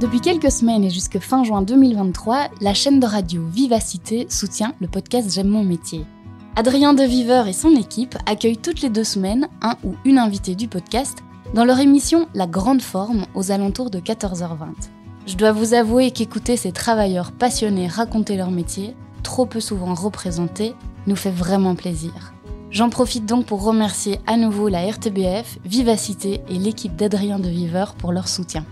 Depuis quelques semaines et jusque fin juin 2023, la chaîne de radio Vivacité soutient le podcast J'aime mon métier. Adrien Deviveur et son équipe accueillent toutes les deux semaines un ou une invitée du podcast dans leur émission La Grande Forme aux alentours de 14h20. Je dois vous avouer qu'écouter ces travailleurs passionnés raconter leur métier, trop peu souvent représenté, nous fait vraiment plaisir. J'en profite donc pour remercier à nouveau la RTBF, Vivacité et l'équipe d'Adrien de Viveur pour leur soutien.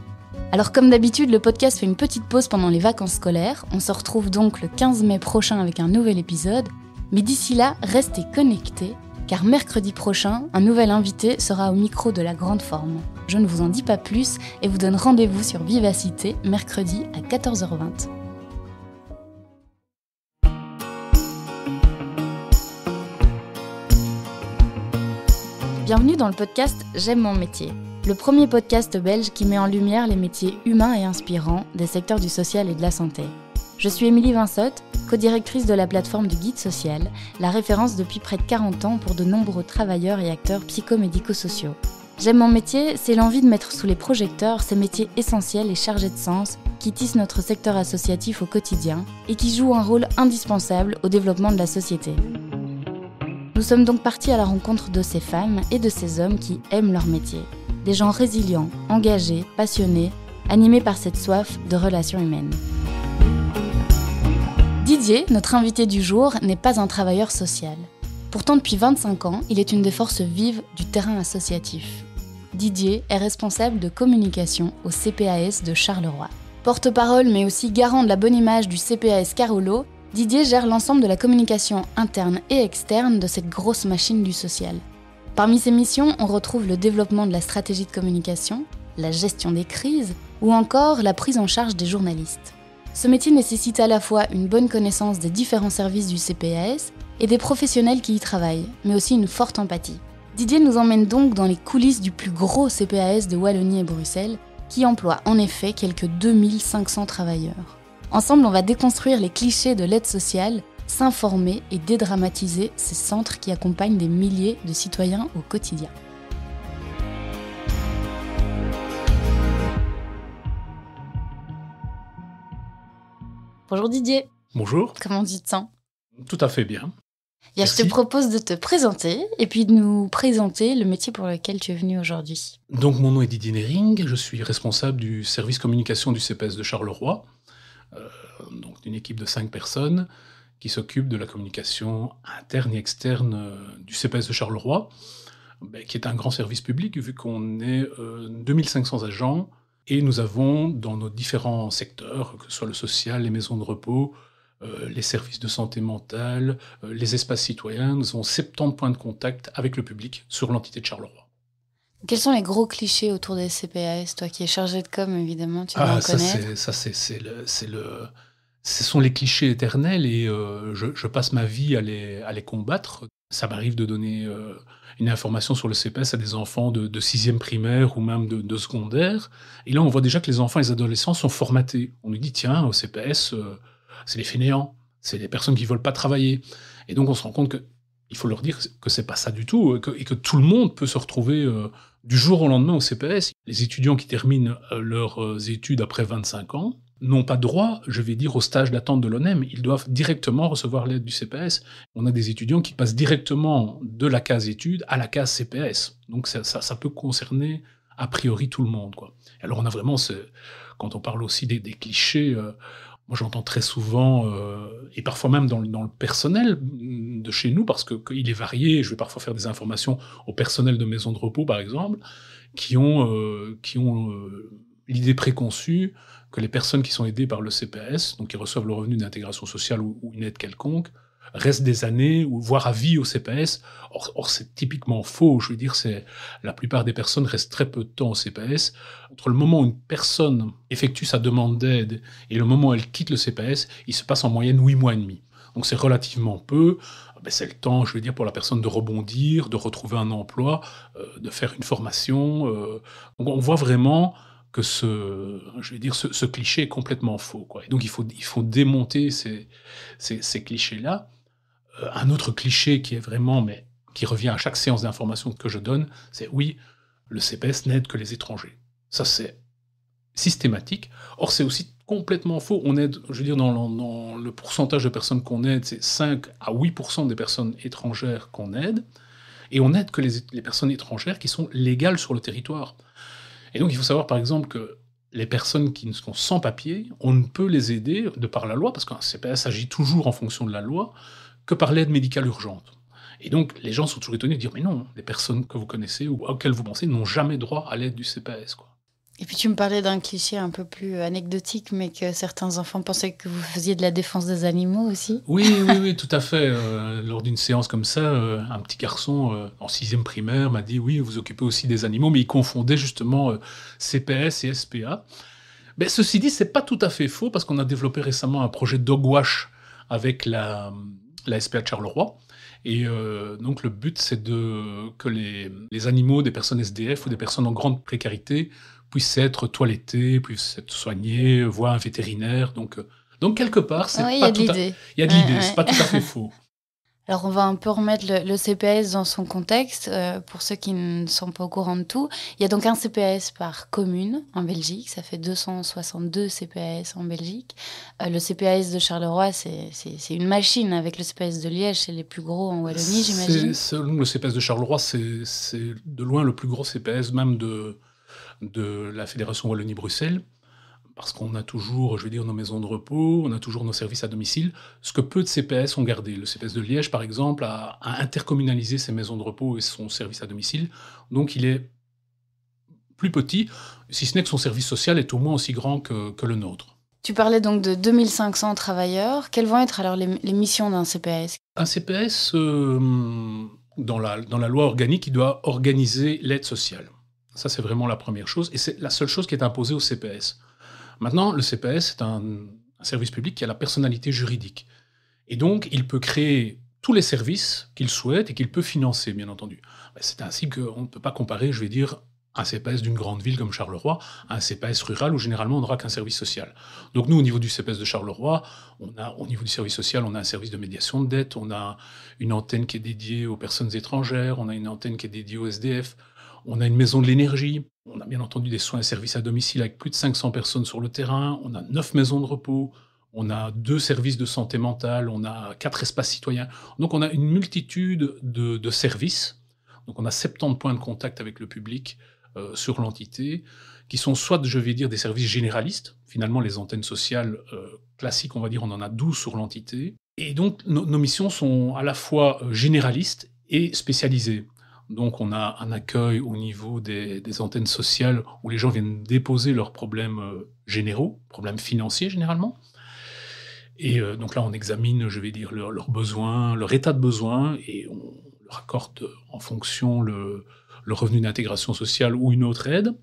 Alors comme d'habitude, le podcast fait une petite pause pendant les vacances scolaires. On se retrouve donc le 15 mai prochain avec un nouvel épisode. Mais d'ici là, restez connectés, car mercredi prochain, un nouvel invité sera au micro de la grande forme. Je ne vous en dis pas plus et vous donne rendez-vous sur Vivacité mercredi à 14h20. Bienvenue dans le podcast J'aime mon métier, le premier podcast belge qui met en lumière les métiers humains et inspirants des secteurs du social et de la santé. Je suis Émilie Vinsotte, co-directrice de la plateforme du Guide Social, la référence depuis près de 40 ans pour de nombreux travailleurs et acteurs psychomédico-sociaux. J'aime mon métier, c'est l'envie de mettre sous les projecteurs ces métiers essentiels et chargés de sens qui tissent notre secteur associatif au quotidien et qui jouent un rôle indispensable au développement de la société. Nous sommes donc partis à la rencontre de ces femmes et de ces hommes qui aiment leur métier. Des gens résilients, engagés, passionnés, animés par cette soif de relations humaines. Didier, notre invité du jour, n'est pas un travailleur social. Pourtant, depuis 25 ans, il est une des forces vives du terrain associatif. Didier est responsable de communication au CPAS de Charleroi. Porte-parole mais aussi garant de la bonne image du CPAS Carolo, Didier gère l'ensemble de la communication interne et externe de cette grosse machine du social. Parmi ses missions, on retrouve le développement de la stratégie de communication, la gestion des crises ou encore la prise en charge des journalistes. Ce métier nécessite à la fois une bonne connaissance des différents services du CPAS et des professionnels qui y travaillent, mais aussi une forte empathie. Didier nous emmène donc dans les coulisses du plus gros CPAS de Wallonie et Bruxelles, qui emploie en effet quelques 2500 travailleurs. Ensemble, on va déconstruire les clichés de l'aide sociale, s'informer et dédramatiser ces centres qui accompagnent des milliers de citoyens au quotidien. Bonjour Didier. Bonjour. Comment sens Tout à fait bien. je te propose de te présenter et puis de nous présenter le métier pour lequel tu es venu aujourd'hui. Donc mon nom est Didier Nering, je suis responsable du service communication du CPS de Charleroi. Euh, donc d'une équipe de cinq personnes qui s'occupe de la communication interne et externe euh, du CPS de Charleroi, ben, qui est un grand service public vu qu'on est 2500 euh, agents et nous avons dans nos différents secteurs, que ce soit le social, les maisons de repos, les services de santé mentale, les espaces citoyens, nous avons 70 points de contact avec le public sur l'entité de Charleroi. Quels sont les gros clichés autour des CPAS Toi qui es chargé de com, évidemment, tu dois ah, en ça Ça, c'est le, le, ce sont les clichés éternels et euh, je, passe ma vie à les, combattre. Ça m'arrive de donner euh, une information sur le CPS à des enfants de, sixième primaire ou même de, secondaire. Et là, on voit déjà que les enfants et les adolescents sont formatés. On nous dit, tiens, au CPS, euh, c'est les fainéants, c'est les personnes qui veulent pas travailler. Et donc, on se rend compte que il faut leur dire que c'est pas ça du tout et que, tout le monde peut se retrouver du jour au lendemain au CPS. Les étudiants qui terminent leurs études après 25 ans n'ont pas droit, je vais dire, au stage d'attente de l'ONEM. Ils doivent directement recevoir l'aide du CPS. On a des étudiants qui passent directement de la case études à la case CPS. Donc ça, peut concerner a priori tout le monde. Alors on a vraiment, quand on parle aussi des, des clichés, moi, j'entends très souvent, euh, et parfois même dans, le personnel de chez nous, parce qu'il est varié, je vais parfois faire des informations au personnel de maisons de repos, par exemple, qui ont, euh, qui ont euh, l'idée préconçue que les personnes qui sont aidées par le CPS, donc qui reçoivent le revenu d'intégration sociale ou, une aide quelconque, restent des années ou voire à vie au CPS. Or, c'est typiquement faux. Je veux dire, c'est la plupart des personnes restent très peu de temps au CPS. Entre le moment où une personne effectue sa demande d'aide et le moment où elle quitte le CPS, il se passe en moyenne huit mois et demi. Donc c'est relativement peu. Ben, c'est le temps, je veux dire, pour la personne de rebondir, de retrouver un emploi, euh, de faire une formation. Euh. Donc on voit vraiment que ce, je vais dire, ce, cliché est complètement faux. Quoi. Et donc il faut, il faut démonter ces, ces, clichés-là. Euh, un autre cliché qui est vraiment, mais qui revient à chaque séance d'information que je donne, c'est oui, le CPS n'aide que les étrangers. Ça, c'est systématique. Or, c'est aussi complètement faux. On aide, je veux dire, dans, le pourcentage de personnes qu'on aide, c'est 5 à 8% des personnes étrangères qu'on aide. Et on aide que les, les, personnes étrangères qui sont légales sur le territoire. Et donc, il faut savoir, par exemple, que les personnes qui sont sans papier, on ne peut les aider de par la loi, parce qu'un CPS agit toujours en fonction de la loi, que par l'aide médicale urgente. Et donc, les gens sont toujours étonnés de dire, mais non, les personnes que vous connaissez ou auxquelles vous pensez n'ont jamais droit à l'aide du CPS. Et puis tu me parlais d'un cliché un peu plus anecdotique, mais que certains enfants pensaient que vous faisiez de la défense des animaux aussi. Oui, oui, oui, tout à fait. Euh, lors d'une séance comme ça, euh, un petit garçon euh, en sixième primaire m'a dit oui, vous occupez aussi des animaux, mais il confondait justement CPS et SPA. Mais ceci dit, c'est pas tout à fait faux parce qu'on a développé récemment un projet Dogwash avec la, SPA de Charleroi. Et donc le but, c'est que les animaux des personnes SDF ou des personnes en grande précarité puissent être toilettés, puissent être soignés, voir un vétérinaire. Donc, euh, donc quelque part, c'est pas tout. Il y a de l'idée, c'est pas tout à fait faux. Alors on va un peu remettre le, CPS dans son contexte euh, pour ceux qui ne sont pas au courant de tout. Il y a donc un CPS par commune en Belgique, ça fait 262 CPS en Belgique. Euh, le CPS de Charleroi, c'est une machine avec le CPS de Liège, c'est les plus gros en Wallonie, j'imagine. Le CPS de Charleroi, c'est de loin le plus gros CPS même de, de la Fédération Wallonie-Bruxelles, parce qu'on a toujours, je veux dire, nos maisons de repos, on a toujours nos services à domicile, ce que peu de CPS ont gardé. Le CPS de Liège, par exemple, a, intercommunalisé ses maisons de repos et son service à domicile, donc il est plus petit, si ce n'est que son service social est au moins aussi grand que, le nôtre. Tu parlais donc de 2500 travailleurs. Quelles vont être alors les, missions d'un CPS Un CPS, euh, dans, la, dans la loi organique, il doit organiser l'aide sociale. Ça, c'est vraiment la première chose. Et c'est la seule chose qui est imposée au CPS. Maintenant, le CPS est un, service public qui a la personnalité juridique. Et donc, il peut créer tous les services qu'il souhaite et qu'il peut financer, bien entendu. C'est ainsi qu'on ne peut pas comparer, je vais dire, un CPS d'une grande ville comme Charleroi à un CPS rural où généralement on n'aura qu'un service social. Donc nous, au niveau du CPS de Charleroi, on a, au niveau du service social, on a un service de médiation de dette, on a une antenne qui est dédiée aux personnes étrangères, on a une antenne qui est dédiée aux SDF, on a une maison de l'énergie, on a bien entendu des soins et services à domicile avec plus de 500 personnes sur le terrain, on a neuf maisons de repos, on a deux services de santé mentale, on a quatre espaces citoyens. Donc on a une multitude de, services. Donc on a 70 points de contact avec le public euh, sur l'entité, qui sont soit, je vais dire, des services généralistes. Finalement, les antennes sociales euh, classiques, on va dire, on en a 12 sur l'entité. Et donc nos missions sont à la fois euh, généralistes et spécialisées. Donc on a un accueil au niveau des, antennes sociales où les gens viennent déposer leurs problèmes euh, généraux, problèmes financiers généralement. Et euh, donc là, on examine, je vais dire, leurs besoins, leur état de besoin, et on leur accorde en fonction le, le revenu d'intégration sociale ou une autre aide.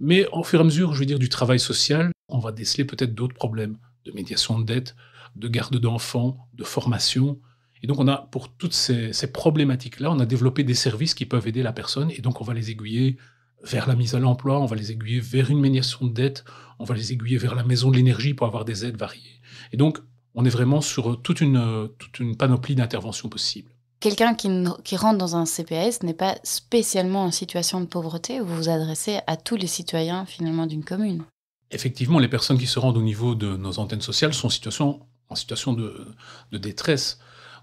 Mais au fur et à mesure, je vais dire, du travail social, on va déceler peut-être d'autres problèmes de médiation de dette, de garde d'enfants, de formation, et donc, on a, pour toutes ces, problématiques-là, on a développé des services qui peuvent aider la personne. Et donc, on va les aiguiller vers la mise à l'emploi, on va les aiguiller vers une médiation de dette, on va les aiguiller vers la maison de l'énergie pour avoir des aides variées. Et donc, on est vraiment sur toute une, toute une panoplie d'interventions possibles. Quelqu'un qui, qui, rentre dans un CPS n'est pas spécialement en situation de pauvreté, vous vous adressez à tous les citoyens finalement d'une commune. Effectivement, les personnes qui se rendent au niveau de nos antennes sociales sont en situation, en situation de, de détresse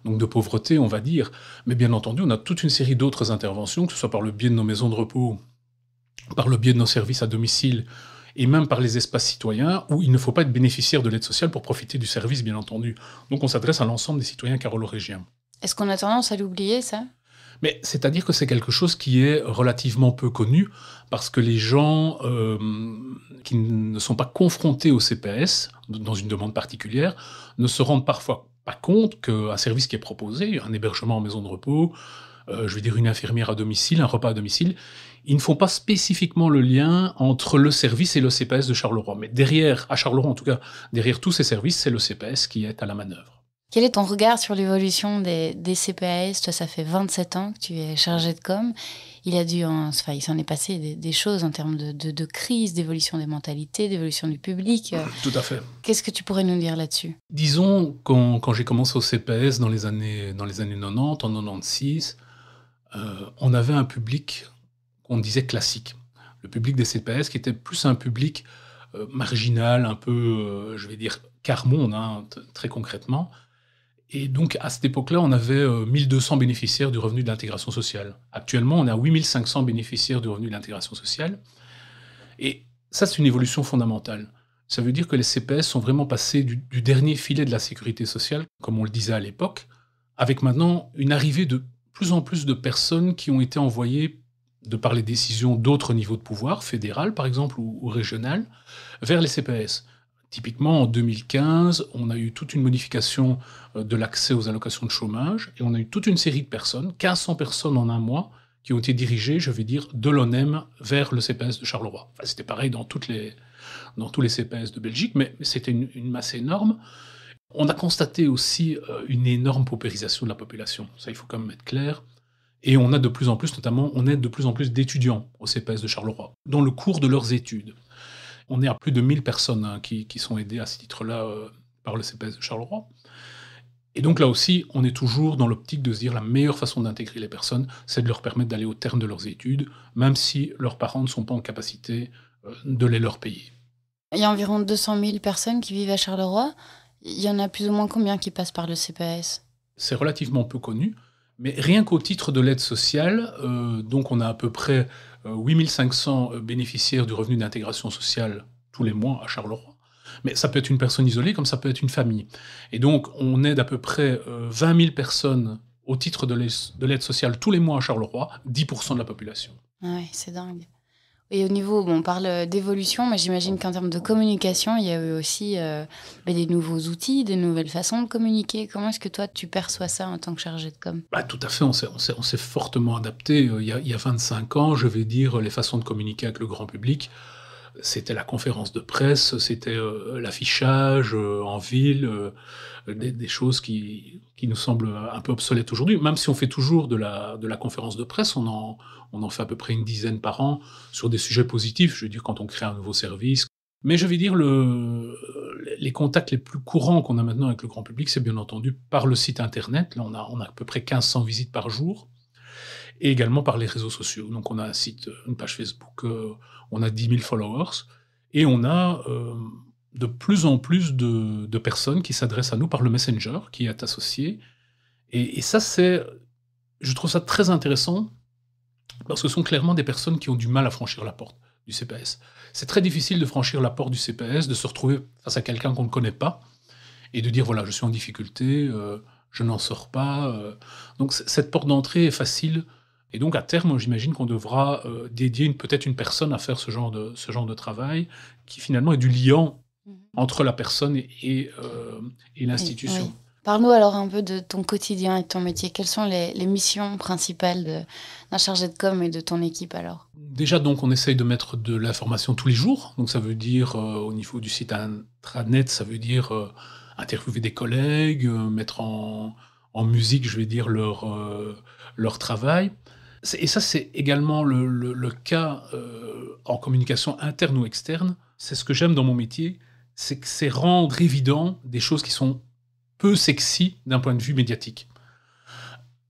donc de pauvreté, on va dire. Mais bien entendu, on a toute une série d'autres interventions, que ce soit par le biais de nos maisons de repos, par le biais de nos services à domicile, et même par les espaces citoyens, où il ne faut pas être bénéficiaire de l'aide sociale pour profiter du service, bien entendu. Donc on s'adresse à l'ensemble des citoyens carolorégiens. Est-ce qu'on a tendance à l'oublier, ça? Mais c'est-à-dire que c'est quelque chose qui est relativement peu connu parce que les gens euh, qui ne sont pas confrontés au CPS dans une demande particulière ne se rendent parfois pas compte qu'un service qui est proposé, un hébergement en maison de repos, euh, je veux dire une infirmière à domicile, un repas à domicile, ils ne font pas spécifiquement le lien entre le service et le CPS de Charleroi. Mais derrière, à Charleroi en tout cas, derrière tous ces services, c'est le CPS qui est à la manœuvre. Quel est ton regard sur l'évolution des, CPAS Toi, ça fait 27 ans que tu es chargé de com. Il a dû, enfin, il s'en est passé des, choses en termes de, crise, d'évolution des mentalités, d'évolution du public. Tout à fait. Qu'est-ce que tu pourrais nous dire là-dessus? Disons, quand, quand j'ai commencé au CPS dans les années, dans les années 90, en 96, euh, on avait un public qu'on disait classique. Le public des CPS qui était plus un public marginal, un peu, je vais dire, car-monde, hein, très concrètement. Et donc, à cette époque-là, on avait 1200 bénéficiaires du revenu de l'intégration sociale. Actuellement, on a 8500 bénéficiaires du revenu de l'intégration sociale. Et ça, c'est une évolution fondamentale. Ça veut dire que les CPS sont vraiment passés du, dernier filet de la sécurité sociale, comme on le disait à l'époque, avec maintenant une arrivée de plus en plus de personnes qui ont été envoyées, de par les décisions d'autres niveaux de pouvoir, fédéral par exemple ou, régional, vers les CPS. Typiquement, en 2015, on a eu toute une modification euh, de l'accès aux allocations de chômage et on a eu toute une série de personnes, 1500 personnes en un mois, qui ont été dirigées, je vais dire, de l'ONEM vers le CPS de Charleroi. Enfin, c'était pareil dans toutes les, dans tous les CPS de Belgique, mais c'était une, masse énorme. On a constaté aussi euh, une énorme paupérisation de la population. Ça, il faut quand même être clair. Et on a de plus en plus, notamment, on aide de plus en plus d'étudiants au CPS de Charleroi, dans le cours de leurs études. On est à plus de 1000 personnes hein, qui, sont aidées à ce titre-là euh, par le CPS de Charleroi. Et donc là aussi, on est toujours dans l'optique de se dire la meilleure façon d'intégrer les personnes, c'est de leur permettre d'aller au terme de leurs études, même si leurs parents ne sont pas en capacité euh, de les leur payer. Il y a environ 200 000 personnes qui vivent à Charleroi. Il y en a plus ou moins combien qui passent par le CPS C'est relativement peu connu, mais rien qu'au titre de l'aide sociale, euh, donc on a à peu près 8500 euh, bénéficiaires du revenu d'intégration sociale tous les mois à Charleroi. Mais ça peut être une personne isolée comme ça peut être une famille. Et donc on aide à peu près 20 euh, 000 personnes au titre de l'aide sociale tous les mois à Charleroi, 10% de la population. Ah oui, c'est dingue. Et au niveau, bon, on parle d'évolution, mais j'imagine qu'en termes de communication, il y a eu aussi euh, bah, des nouveaux outils, des nouvelles façons de communiquer. Comment est-ce que toi, tu perçois ça en tant que chargé de com? Bah, Tout à fait, on s'est fortement adapté. Euh, il y, a, il y, a, 25 ans, je vais dire, les façons de communiquer avec le grand public, c'était la conférence de presse, c'était euh, l'affichage en ville, des, choses qui, qui, nous semblent un peu obsolètes aujourd'hui. Même si on fait toujours de la, de la conférence de presse, on en, on en fait à peu près une dizaine par an sur des sujets positifs, je veux dire quand on crée un nouveau service. Mais je vais dire, le, les contacts les plus courants qu'on a maintenant avec le grand public, c'est bien entendu par le site internet. Là, on a, a à peu près 1500 visites par jour. Et également par les réseaux sociaux. Donc, on a un site, une page Facebook, euh, on a 10 000 followers. Et on a euh, de plus en plus de, personnes qui s'adressent à nous par le Messenger, qui est associé. Et, et ça, c'est, je trouve ça très intéressant parce que ce sont clairement des personnes qui ont du mal à franchir la porte du CPS. C'est très difficile de franchir la porte du CPS, de se retrouver face à quelqu'un qu'on ne connaît pas et de dire voilà, je suis en difficulté, euh, je n'en sors pas. Euh. Donc cette porte d'entrée est facile. Et donc à terme, j'imagine qu'on devra euh, dédier peut-être une personne à faire ce genre, de, ce genre de travail qui finalement est du liant mhm. entre la personne et, et, l'institution. Parle-nous alors un peu de ton quotidien et de ton métier. Quelles sont les, missions principales d'un chargé de com et de ton équipe alors? Déjà, donc, on essaye de mettre de l'information tous les jours. Donc, ça veut dire, euh, au niveau du site intranet, ça veut dire euh, interviewer des collègues, euh, mettre en, musique, je vais dire, leur, leur travail. Et ça, c'est également le, le cas en communication interne ou externe. C'est ce que j'aime dans mon métier, c'est que c'est rendre évident des choses qui sont peu sexy d'un point de vue médiatique.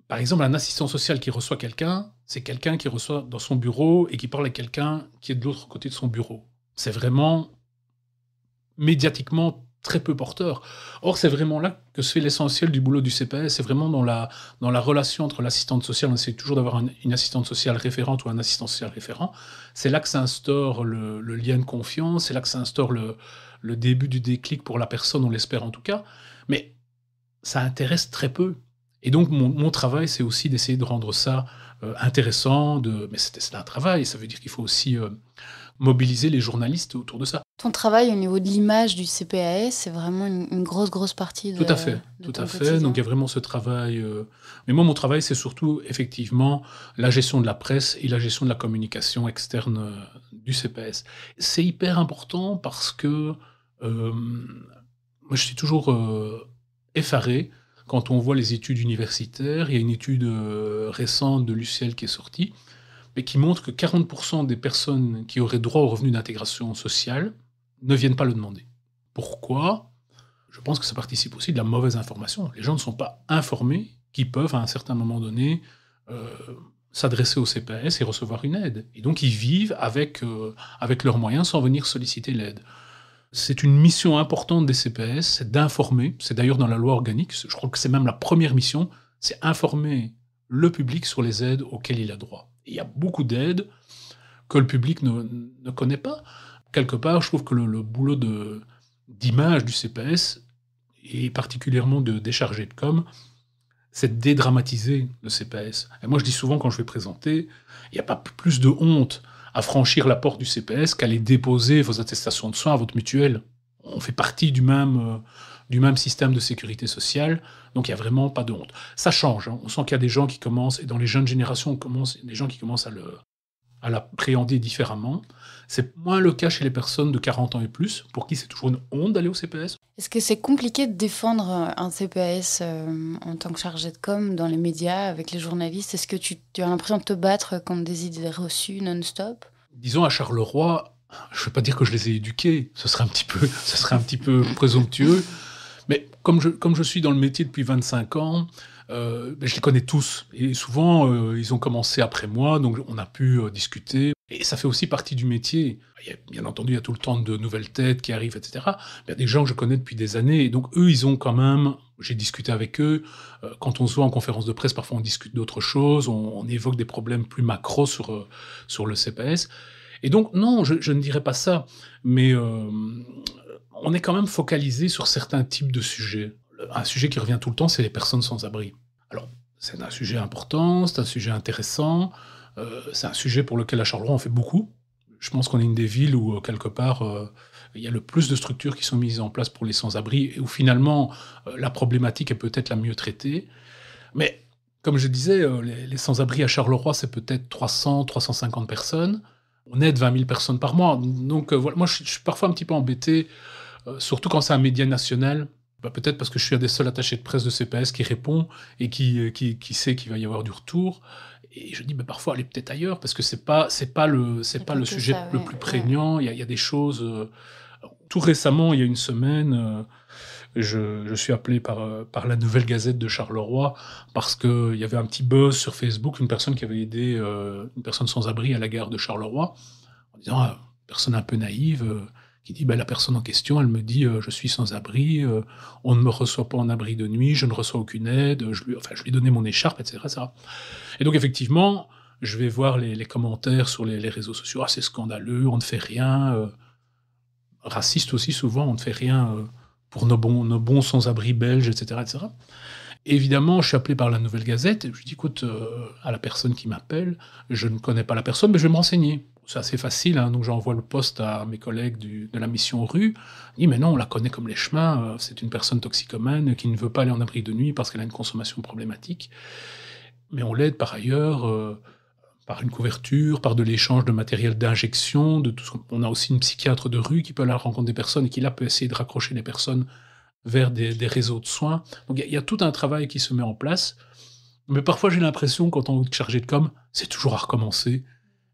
Par exemple, un assistant social qui reçoit quelqu'un, c'est quelqu'un qui reçoit dans son bureau et qui parle à quelqu'un qui est de l'autre côté de son bureau. C'est vraiment médiatiquement très peu porteur. Or, c'est vraiment là que se fait l'essentiel du boulot du CPS. C'est vraiment dans la, dans la relation entre l'assistante sociale, on essaie toujours d'avoir une assistante sociale référente ou un assistant social référent. C'est là que s'instaure le, le, lien de confiance, c'est là que s'instaure le, le début du déclic pour la personne, on l'espère en tout cas. Mais ça intéresse très peu. Et donc, mon, travail, c'est aussi d'essayer de rendre ça euh, intéressant. De... Mais c'est un travail, ça veut dire qu'il faut aussi euh, mobiliser les journalistes autour de ça. Ton travail au niveau de l'image du CPAS, c'est vraiment une, grosse, grosse partie de Tout à fait, tout à fait. Donc, il y a vraiment ce travail. Euh, mais moi, mon travail, c'est surtout, effectivement, la gestion de la presse et la gestion de la communication externe du CPS. C'est hyper important parce que moi, je suis toujours effaré quand on voit les études universitaires. Il y a une étude euh, récente de l'UCL qui est sortie, mais qui montre que 40% des personnes qui auraient droit au revenu d'intégration sociale ne viennent pas le demander. Pourquoi? Je pense que ça participe aussi de la mauvaise information. Les gens ne sont pas informés qu'ils peuvent, à un certain moment donné, euh, s'adresser au CPS et recevoir une aide. Et donc ils vivent avec, euh, avec leurs moyens sans venir solliciter l'aide. C'est une mission importante des CPS, c'est d'informer. C'est d'ailleurs dans la loi organique, je crois que c'est même la première mission, c'est informer le public sur les aides auxquelles il a droit. il y a beaucoup d'aides que le public ne, connaît pas. Quelque part, je trouve que le, boulot d'image du CPS, et particulièrement de décharger de com, c'est de dédramatiser le CPS. Moi, je dis souvent quand je vais présenter, il n'y a pas plus de honte à franchir la porte du CPS qu'aller déposer vos attestations de soins à votre mutuelle. On fait partie du même, euh, du même système de sécurité sociale, donc il n'y a vraiment pas de honte. Ça change, hein. on sent qu'il y a des gens qui commencent, et dans les jeunes générations, on commence, des gens qui commencent à le, à l'appréhender différemment. C'est moins le cas chez les personnes de 40 ans et plus, pour qui c'est toujours une honte d'aller au CPS. Est-ce que c'est compliqué de défendre un CPS euh, en tant que chargé de com dans les médias, avec les journalistes? Est-ce que tu, as l'impression de te battre contre des idées reçues non-stop? Disons à Charleroi, je ne vais pas dire que je les ai éduqués, ce serait un petit peu, présomptueux, mais comme je, suis dans le métier depuis 25 ans, euh, ben, je les connais tous. Et souvent, euh, ils ont commencé après moi, donc on a pu euh, discuter. Et ça fait aussi partie du métier. Bien entendu, il y a tout le temps de nouvelles têtes qui arrivent, etc. Il y a des gens que je connais depuis des années. Et donc, eux, ils ont quand même... J'ai discuté avec eux. quand on se voit en conférence de presse, parfois on discute d'autres choses. On, évoque des problèmes plus macro sur, sur le CPS. Et donc, non, je, ne dirais pas ça. Mais on est quand même focalisé sur certains types de sujets. Un sujet qui revient tout le temps, c'est les personnes sans abri. Alors, c'est un sujet important, c'est un sujet intéressant, euh, c'est un sujet pour lequel à Charleroi on fait beaucoup. Je pense qu'on est une des villes où, euh, quelque part, euh, il y a le plus de structures qui sont mises en place pour les sans-abri, et où finalement la problématique est peut-être la mieux traitée. Mais comme je disais, les, sans-abri à Charleroi, c'est peut-être 300, 350 personnes. On aide 20 000 personnes par mois. Donc voilà, moi je, suis parfois un petit peu embêté, surtout quand c'est un média national. Bah, peut-être parce que je suis un des seuls attachés de presse de CPS qui répond et qui, euh, qui, qui sait qu'il va y avoir du retour. Et je dis, mais parfois, allez peut-être ailleurs, parce que c'est pas, c'est pas le, c'est pas le sujet le plus prégnant. Il, y a, il y, a, des choses. Euh, tout récemment, il y a une semaine, euh, je, je, suis appelé par, par la Nouvelle Gazette de Charleroi parce qu'il y avait un petit buzz sur Facebook, une personne qui avait aidé une personne sans abri à la gare de Charleroi, en disant, ah, personne un peu naïve qui dit bah, la personne en question, elle me dit euh, je suis sans abri, euh, on ne me reçoit pas en abri de nuit, je ne reçois aucune aide, je lui, enfin, je lui ai donné mon écharpe, etc., Et donc effectivement, je vais voir les, commentaires sur les, réseaux sociaux, ah c'est scandaleux, on ne fait rien, euh, raciste aussi souvent, on ne fait rien pour nos bons, nos bons sans-abri belges, etc., etc. évidemment, je suis appelé par la Nouvelle Gazette, et je dis écoute, à la personne qui m'appelle, je ne connais pas la personne, mais je vais me renseigner c'est assez facile, hein, donc j'envoie le poste à mes collègues de la mission rue. Il dit, mais non, on la connaît comme les chemins, euh, c'est une personne toxicomane qui ne veut pas aller en abri de nuit parce qu'elle a une consommation problématique. Mais on l'aide par ailleurs euh, par une couverture, par de l'échange de matériel d'injection, On a aussi une psychiatre de rue qui peut aller à la rencontre des personnes et qui là peut essayer de raccrocher les personnes vers des, réseaux de soins. Donc il y, a tout un travail qui se met en place. Mais parfois j'ai l'impression, quand on est chargé de com, c'est toujours à recommencer.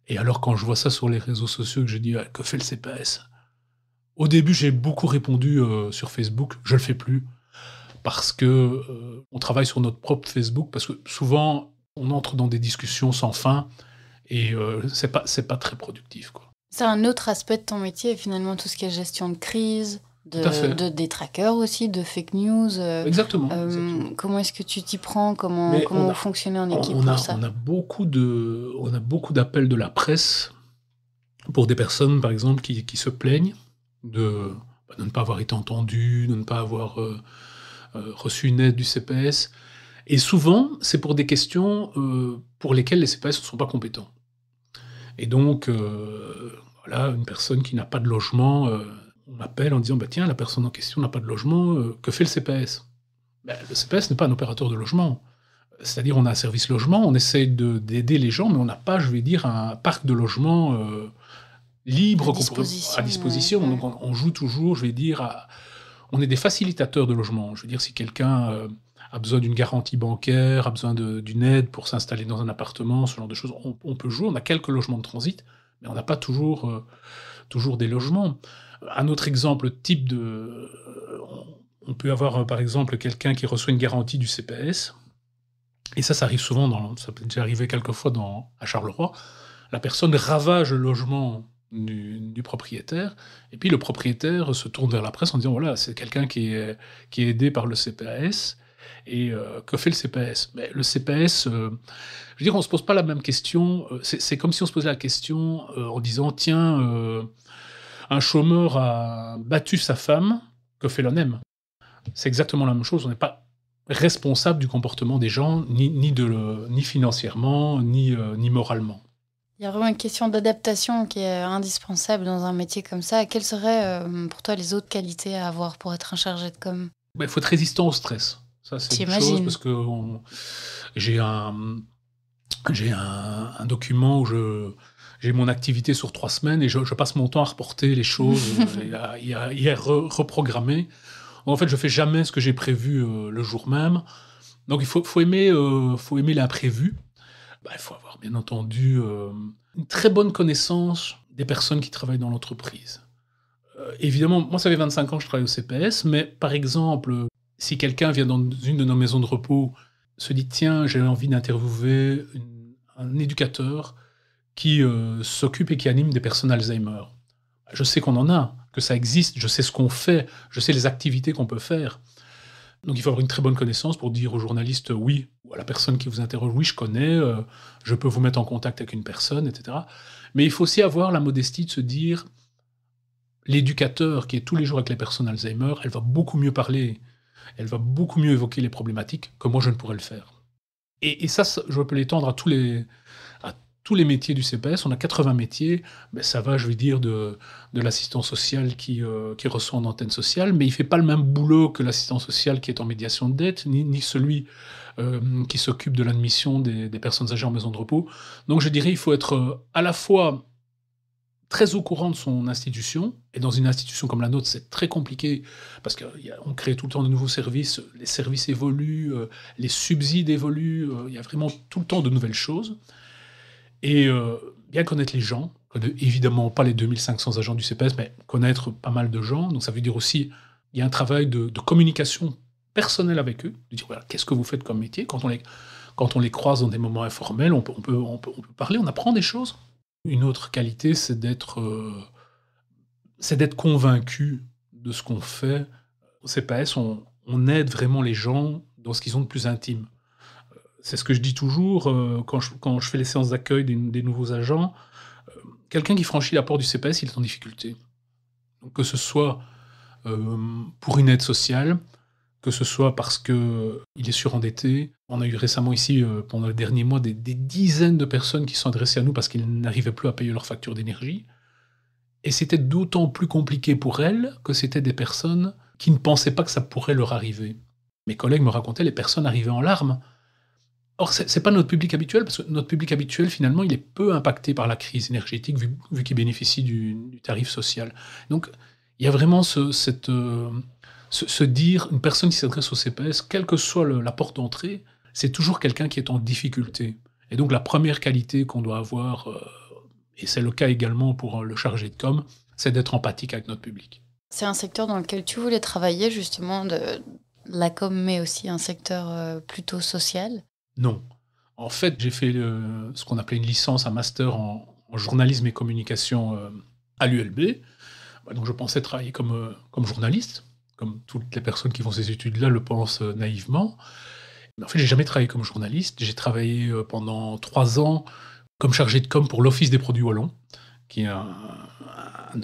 Et alors, quand je vois ça sur les réseaux sociaux, que je dis que fait le CPS Au début, j'ai beaucoup répondu euh, sur Facebook, je le fais plus. Parce que euh, on travaille sur notre propre Facebook. Parce que souvent on entre dans des discussions sans fin. Et euh, c'est pas pas très productif. C'est un autre aspect de ton métier finalement tout ce qui est gestion de crise, de, des trackers aussi, de fake news. Euh, exactement, euh, Comment est-ce que tu t'y prends Comment, comment fonctionner en équipe on pour a, ça on a beaucoup de, on a beaucoup d'appels de la presse pour des personnes, par exemple, qui, qui se plaignent de, bah, de, ne pas avoir été entendues, de ne pas avoir euh, reçu une aide du CPS. Et souvent, c'est pour des questions pour lesquelles les CPS ne sont pas compétents. Et donc, voilà, une personne qui n'a pas de logement on m'appelle en disant bah, tiens, la personne en question n'a pas de logement, euh, que fait le CPS ben, Le CPS n'est pas un opérateur de logement. C'est-à-dire, on a un service logement, on essaie d'aider les gens, mais on n'a pas, je vais dire, un parc de logement euh, libre à disposition. à disposition. Donc, on, joue toujours, je vais dire, on est des facilitateurs de logement. Je veux dire, si quelqu'un euh, a besoin d'une garantie bancaire, a besoin d'une aide pour s'installer dans un appartement, ce genre de choses, on, peut jouer. On a quelques logements de transit, mais on n'a pas toujours, toujours des logements. Un autre exemple type de... On peut avoir par exemple quelqu'un qui reçoit une garantie du CPS Et ça, ça arrive souvent, dans, ça peut déjà arriver quelquefois dans, à Charleroi. La personne ravage le logement du, propriétaire, et puis le propriétaire se tourne vers la presse en disant voilà, c'est quelqu'un qui est, qui est aidé par le CPAS. Et euh, que fait le CPS Mais Le CPS, euh, je veux dire, on ne se pose pas la même question. Euh, c'est comme si on se posait la question en disant tiens, un chômeur a battu sa femme, que fait l'ONEM C'est exactement la même chose. On n'est pas responsable du comportement des gens, ni, ni, de, ni financièrement, ni, ni moralement. Il y a vraiment une question d'adaptation qui est indispensable dans un métier comme ça. Quelles seraient pour toi les autres qualités à avoir pour être un chargé de com? Ben, Il faut être résistant au stress. Ça, c'est une chose parce que j'ai un, j'ai un, document où je, j'ai mon activité sur trois semaines et je, passe mon temps à reporter les choses et à, reprogrammer. En fait, je fais jamais ce que j'ai prévu euh, le jour même. Donc, il faut, faut aimer, euh, faut aimer l'imprévu. Bah, il faut avoir, bien entendu, euh, une très bonne connaissance des personnes qui travaillent dans l'entreprise. évidemment, moi, ça fait 25 ans que je travaille au CPS, mais par exemple, si quelqu'un vient dans une de nos maisons de repos, se dit tiens, j'ai envie d'interviewer un éducateur qui euh, s'occupe et qui anime des personnes Alzheimer. Je sais qu'on en a, que ça existe, je sais ce qu'on fait, je sais les activités qu'on peut faire. Donc il faut avoir une très bonne connaissance pour dire au journaliste oui, ou à la personne qui vous interroge oui, je connais, euh, je peux vous mettre en contact avec une personne, etc. Mais il faut aussi avoir la modestie de se dire l'éducateur qui est tous les jours avec les personnes Alzheimer, elle va beaucoup mieux parler elle va beaucoup mieux évoquer les problématiques que moi je ne pourrais le faire. Et, ça, je peux l'étendre à tous les tous les métiers du CPS. On a 80 métiers. Ben, ça va, je vais dire, de, de l'assistant social qui, euh, qui reçoit en antenne sociale, mais il fait pas le même boulot que l'assistant social qui est en médiation de dette, ni, celui euh, qui s'occupe de l'admission des, personnes âgées en maison de repos. Donc je dirais, il faut être euh, à la fois très au courant de son institution. Et dans une institution comme la nôtre, c'est très compliqué parce qu'on crée tout le temps de nouveaux services, les services évoluent, les subsides évoluent, il y a vraiment tout le temps de nouvelles choses. Et euh, bien connaître les gens, évidemment pas les 2500 agents du CPS, mais connaître pas mal de gens. Donc ça veut dire aussi, il y a un travail de, communication personnelle avec eux, de dire voilà, qu'est-ce que vous faites comme métier? Quand on les, quand on les croise dans des moments informels, on peut, on peut, on peut, on peut parler, on apprend des choses. Une autre qualité, c'est d'être euh, c'est d'être convaincu de ce qu'on fait. Au CPS, on, on, aide vraiment les gens dans ce qu'ils ont de plus intime. Euh, c'est ce que je dis toujours euh, quand, je, fais les séances d'accueil des, nouveaux agents. Quelqu'un qui franchit la porte du CPS, il est en difficulté. Que ce soit pour une aide sociale, que ce soit parce qu'il est surendetté. On a eu récemment ici, euh, pendant les derniers mois, des, dizaines de personnes qui sont adressées à nous parce qu'ils n'arrivaient plus à payer leur facture d'énergie. Et c'était d'autant plus compliqué pour elles que c'était des personnes qui ne pensaient pas que ça pourrait leur arriver. Mes collègues me racontaient, les personnes arrivaient en larmes. Or, ce n'est pas notre public habituel, parce que notre public habituel, finalement, il est peu impacté par la crise énergétique, vu, qu'il bénéficie du, tarif social. Donc, il y a vraiment cette... Euh, dire, une personne qui s'adresse au CPS, quelle que soit la porte d'entrée, c'est toujours quelqu'un qui est en difficulté. Et donc la première qualité qu'on doit avoir, euh, et c'est le cas également pour le chargé de com, c'est d'être empathique avec notre public. C'est un secteur dans lequel tu voulais travailler justement, de la com, mais aussi un secteur euh, plutôt social Non. En fait, j'ai fait ce qu'on appelait une licence, un master en, journalisme et communication euh, à l'ULB. Donc je pensais travailler comme, comme journaliste comme toutes les personnes qui font ces études-là le pensent euh, naïvement. Mais en fait, j'ai jamais travaillé comme journaliste. J'ai travaillé euh, pendant trois ans comme chargé de com pour l'Office des produits wallons, qui est un,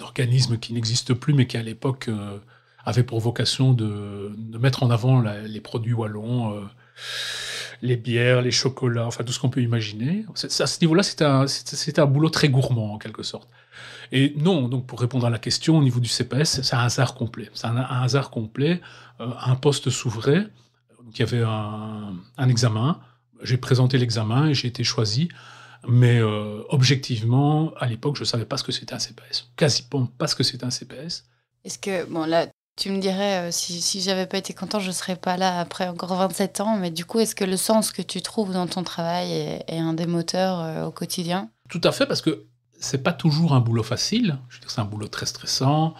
organisme qui n'existe plus, mais qui à l'époque euh, avait pour vocation de, mettre en avant les produits wallons, les bières, les chocolats, enfin tout ce qu'on peut imaginer. À ce niveau-là, c'était un, un, boulot très gourmand en quelque sorte. Et non, donc pour répondre à la question, au niveau du CPS, c'est un hasard complet. C'est un, hasard complet. Euh, un poste s'ouvrait, il y avait un, examen. J'ai présenté l'examen et j'ai été choisi. Mais euh, objectivement, à l'époque, je ne savais pas ce que c'était un CPS. Quasiment pas ce que c'était un CPS. Est-ce que, bon là, tu me dirais, euh, si, si j'avais pas été content, je serais pas là après encore 27 ans. Mais du coup, est-ce que le sens que tu trouves dans ton travail est, un des moteurs au quotidien? Tout à fait, parce que c'est pas toujours un boulot facile. C'est un boulot très stressant.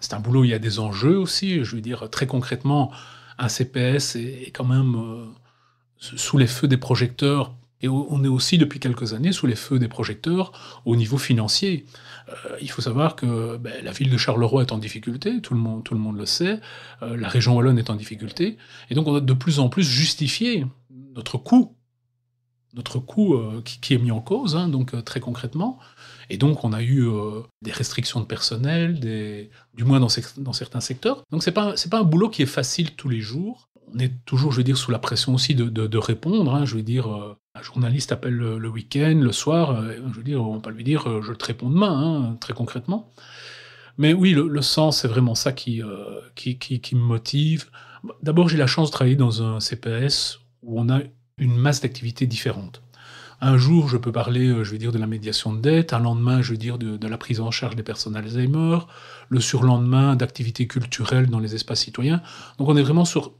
C'est un boulot où il y a des enjeux aussi. Je veux dire, très concrètement, un CPS est, quand même euh, sous les feux des projecteurs. Et on est aussi depuis quelques années sous les feux des projecteurs au niveau financier. Euh, il faut savoir que ben, la ville de Charleroi est en difficulté, tout le monde, tout le, monde le sait, euh, la région wallonne est en difficulté, et donc on doit de plus en plus justifier notre coût, notre coût qui, est mis en cause, hein, donc très concrètement. Et donc, on a eu des restrictions de personnel, du moins dans, certains secteurs. Donc, ce n'est pas, pas un boulot qui est facile tous les jours on est toujours, je veux dire, sous la pression aussi de, répondre. Hein. je veux dire, euh, un journaliste appelle le, week-end, le soir, euh, je veux dire, on va pas lui dire, euh, je te réponds demain, hein, très concrètement. Mais oui, le, sens, c'est vraiment ça qui, qui, qui, me motive. D'abord, j'ai la chance de travailler dans un CPS où on a une masse d'activités différentes. Un jour, je peux parler, je veux dire, de la médiation de dette. Un lendemain, je veux dire, de, de la prise en charge des personnes Alzheimer. Le surlendemain, d'activités culturelles dans les espaces citoyens. Donc, on est vraiment sur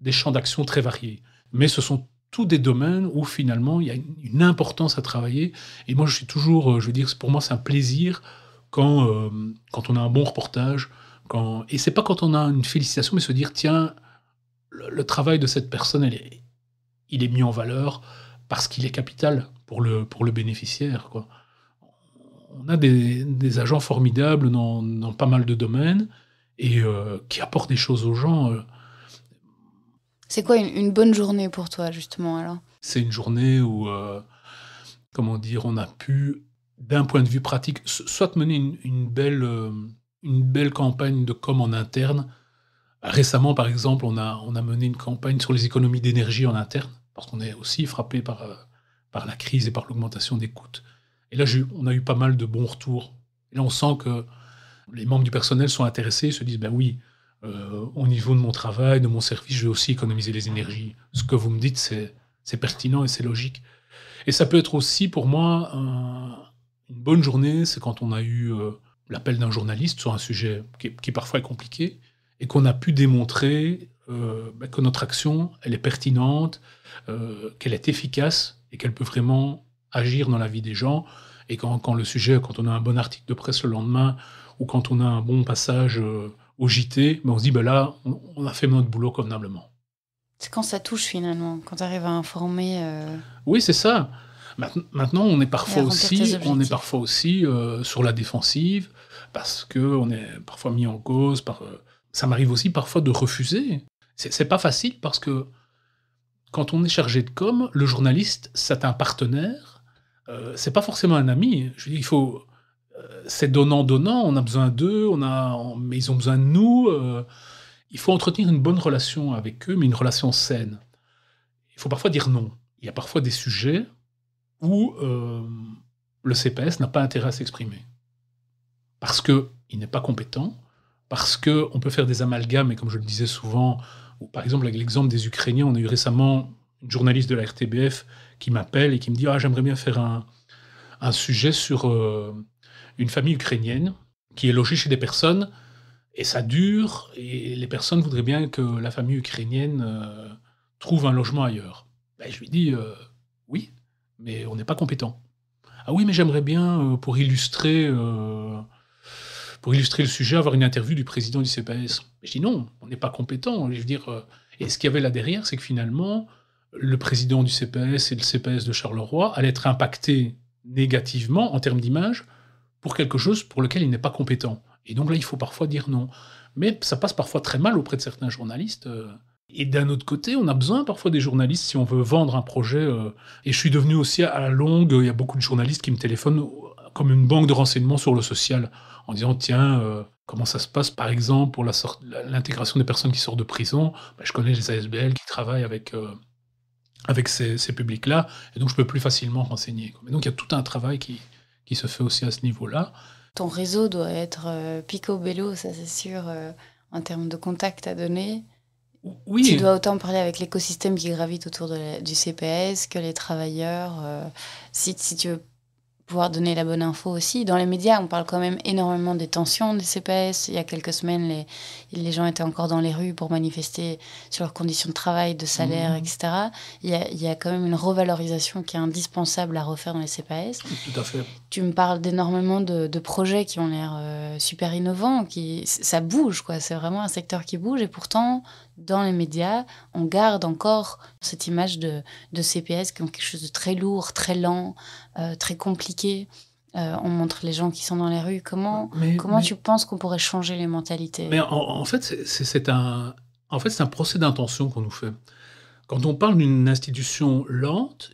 des champs d'action très variés. Mais ce sont tous des domaines où finalement il y a une importance à travailler. Et moi, je suis toujours, euh, je veux dire, pour moi, c'est un plaisir quand, euh, quand on a un bon reportage. Quand... Et c'est pas quand on a une félicitation, mais se dire, tiens, le, travail de cette personne, elle est, il est mis en valeur parce qu'il est capital pour le, pour le bénéficiaire. Quoi. On a des, agents formidables dans, dans, pas mal de domaines et euh, qui apportent des choses aux gens. C'est quoi une, bonne journée pour toi, justement, alors? C'est une journée où, euh, comment dire, on a pu, d'un point de vue pratique, soit mener une, belle, euh, une belle campagne de com en interne. Récemment, par exemple, on a, on a mené une campagne sur les économies d'énergie en interne, parce qu'on est aussi frappé par, euh, par la crise et par l'augmentation des coûts. Et là, on a eu pas mal de bons retours. Et là, on sent que les membres du personnel sont intéressés, se disent, ben oui, euh, au niveau de mon travail, de mon service, je vais aussi économiser les énergies. Ce que vous me dites, c'est pertinent et c'est logique. Et ça peut être aussi pour moi une bonne journée, c'est quand on a eu euh, l'appel d'un journaliste sur un sujet qui, parfois est compliqué et qu'on a pu démontrer euh, bah, que notre action, elle est pertinente, qu'elle est efficace et qu'elle peut vraiment agir dans la vie des gens. Et quand, quand, le sujet, quand on a un bon article de presse le lendemain ou quand on a un bon passage au JT, on se dit, ben là, on, a fait notre boulot convenablement. C'est quand ça touche finalement, quand tu arrives à informer. Euh, oui, c'est ça. Maintenant, on est parfois aussi, on est parfois aussi euh, sur la défensive parce que on est parfois mis en cause. Par, euh, ça m'arrive aussi parfois de refuser. C'est pas facile parce que quand on est chargé de com, le journaliste, c'est un partenaire. c'est pas forcément un ami. Je dis, il faut c'est donnant-donnant, on a besoin d'eux, on a, mais ils ont besoin de nous. Euh, il faut entretenir une bonne relation avec eux, mais une relation saine. Il faut parfois dire non. Il y a parfois des sujets où euh, le CPS n'a pas intérêt à s'exprimer. Parce qu'il n'est pas compétent, parce qu'on peut faire des amalgames, et comme je le disais souvent, ou par exemple avec l'exemple des Ukrainiens, on a eu récemment une journaliste de la RTBF qui m'appelle et qui me dit ah, J'aimerais bien faire un, sujet sur euh, une famille ukrainienne qui est logée chez des personnes, et ça dure, et les personnes voudraient bien que la famille ukrainienne euh, trouve un logement ailleurs. Ben, je lui dis, euh, oui, mais on n'est pas compétent. Ah oui, mais j'aimerais bien, euh, pour, illustrer, pour illustrer le sujet, avoir une interview du président du CPS. je dis non, on n'est pas compétent. Je veux dire, et ce qu'il y avait là derrière, c'est que finalement, le président du CPS et le CPS de Charleroi allaient être impactés négativement en termes d'image pour quelque chose pour lequel il n'est pas compétent. Et donc là, il faut parfois dire non. Mais ça passe parfois très mal auprès de certains journalistes. Euh. Et d'un autre côté, on a besoin parfois des journalistes si on veut vendre un projet. Euh. Et je suis devenu aussi à la longue, il y a beaucoup de journalistes qui me téléphonent comme une banque de renseignements sur le social, en disant tiens, euh, comment ça se passe par exemple pour l'intégration des personnes qui sortent de prison ben, Je connais les ASBL qui travaillent avec, avec ces, publics-là, et donc je peux plus facilement renseigner. Donc il y a tout un travail qui, qui se fait aussi à ce niveau-là. Ton réseau doit être euh, picobello, ça c'est sûr, euh, en termes de contacts à donner. Oui. Tu dois autant parler avec l'écosystème qui gravite autour de du CPS que les travailleurs. Euh, si, si tu veux pouvoir donner la bonne info aussi. Dans les médias, on parle quand même énormément des tensions des CPS. Il y a quelques semaines, les, les gens étaient encore dans les rues pour manifester sur leurs conditions de travail, de salaire, mmh. etc. Il y, a, il y, a, quand même une revalorisation qui est indispensable à refaire dans les CPS. Tout à fait. Tu me parles d'énormément de, de, projets qui ont l'air euh, super innovants, qui, ça bouge, quoi. C'est vraiment un secteur qui bouge et pourtant, dans les médias, on garde encore cette image de, CPS qui ont quelque chose de très lourd, très lent, euh, très compliqué. Euh, on montre les gens qui sont dans les rues. Comment, comment tu penses qu'on pourrait changer les mentalités? Mais en, fait, c'est un, en fait, un procès d'intention qu'on nous fait. Quand on parle d'une institution lente,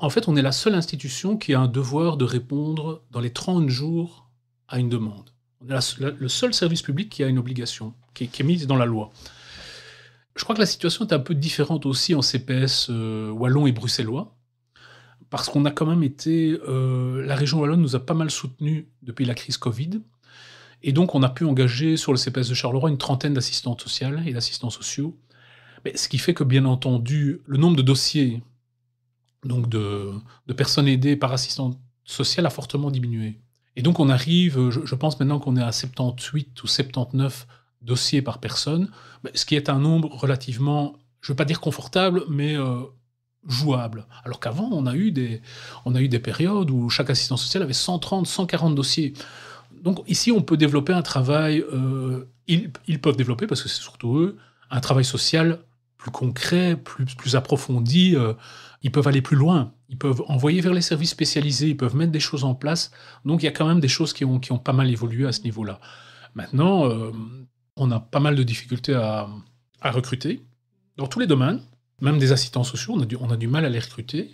en fait, on est la seule institution qui a un devoir de répondre dans les 30 jours à une demande. On est le seul service public qui a une obligation, qui, est mise dans la loi. Je crois que la situation est un peu différente aussi en CPS euh, wallon et bruxellois, parce qu'on a quand même été... Euh, la région wallonne nous a pas mal soutenus depuis la crise Covid, et donc on a pu engager sur le CPS de Charleroi une trentaine d'assistantes sociales et d'assistants sociaux, Mais ce qui fait que bien entendu, le nombre de dossiers donc de, personnes aidées par assistante sociale a fortement diminué. Et donc on arrive, je, je pense maintenant qu'on est à 78 ou 79 dossiers par personne, ce qui est un nombre relativement, je ne veux pas dire confortable, mais euh, jouable. Alors qu'avant, on, a eu des, on a eu des périodes où chaque assistant social avait 130, 140 dossiers. Donc ici, on peut développer un travail, euh, ils, peuvent développer, parce que c'est surtout eux, un travail social plus concret, plus, plus approfondi. Euh, ils peuvent aller plus loin. Ils peuvent envoyer vers les services spécialisés, ils peuvent mettre des choses en place. Donc il y a quand même des choses qui ont, qui ont pas mal évolué à ce niveau-là. Maintenant, on a pas mal de difficultés à, recruter dans tous les domaines, même des assistants sociaux, on a, du, mal à les recruter.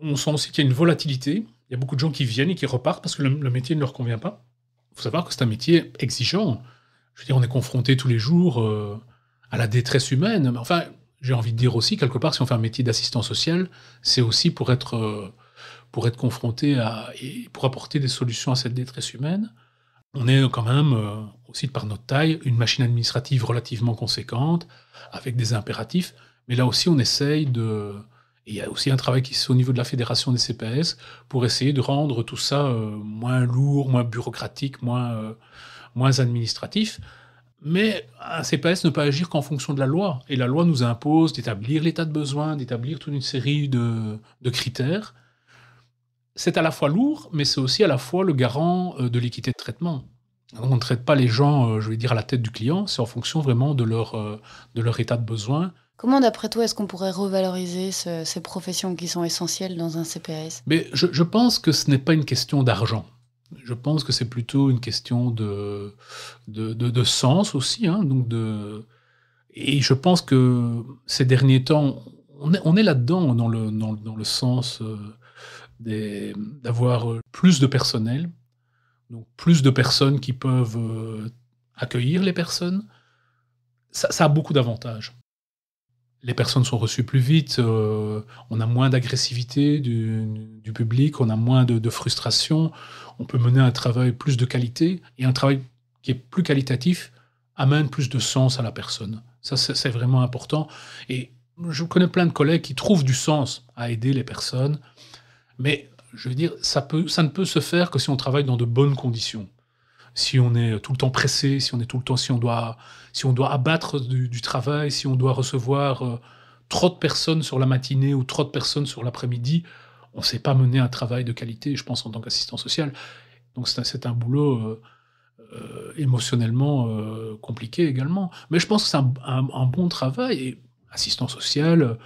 On sent aussi qu'il y a une volatilité. Il y a beaucoup de gens qui viennent et qui repartent parce que le, métier ne leur convient pas. Il faut savoir que c'est un métier exigeant. Je veux dire, on est confronté tous les jours euh, à la détresse humaine. Enfin, j'ai envie de dire aussi, quelque part, si on fait un métier d'assistant social, c'est aussi pour être, euh, pour être confronté à, et pour apporter des solutions à cette détresse humaine. On est quand même, euh, aussi par notre taille, une machine administrative relativement conséquente, avec des impératifs. Mais là aussi, on essaye de... il y a aussi un travail qui se fait au niveau de la fédération des CPS pour essayer de rendre tout ça euh, moins lourd, moins bureaucratique, moins, euh, moins administratif. Mais un CPS ne peut agir qu'en fonction de la loi. Et la loi nous impose d'établir l'état de besoin, d'établir toute une série de, de critères c'est à la fois lourd, mais c'est aussi à la fois le garant euh, de l'équité de traitement. On ne traite pas les gens, je vais dire, à la tête du client, c'est en fonction vraiment de leur, de leur état de besoin. Comment, d'après toi, est-ce qu'on pourrait revaloriser ces professions qui sont essentielles dans un CPS Mais je, pense que ce n'est pas une question d'argent. Je pense que c'est plutôt une question de, de, sens aussi. Hein, donc de, et je pense que ces derniers temps, on est, là-dedans, dans le, dans, le sens d'avoir euh, plus de personnel, donc plus de personnes qui peuvent euh, accueillir les personnes. Ça, a beaucoup d'avantages. Les personnes sont reçues plus vite, euh, on a moins d'agressivité du, public, on a moins de, frustration, on peut mener un travail plus de qualité, et un travail qui est plus qualitatif amène plus de sens à la personne. Ça, c'est vraiment important. Et je connais plein de collègues qui trouvent du sens à aider les personnes, mais je veux dire, ça, ça ne peut se faire que si on travaille dans de bonnes conditions. Si on est tout le temps pressé, si on est tout le temps, si on doit, si on doit abattre du, travail, si on doit recevoir euh, trop de personnes sur la matinée ou trop de personnes sur l'après-midi, on ne sait pas mener un travail de qualité, je pense, en tant qu'assistant social. Donc c'est un, boulot euh, euh, émotionnellement compliqué également. Mais je pense que c'est un, bon travail. Et assistant social,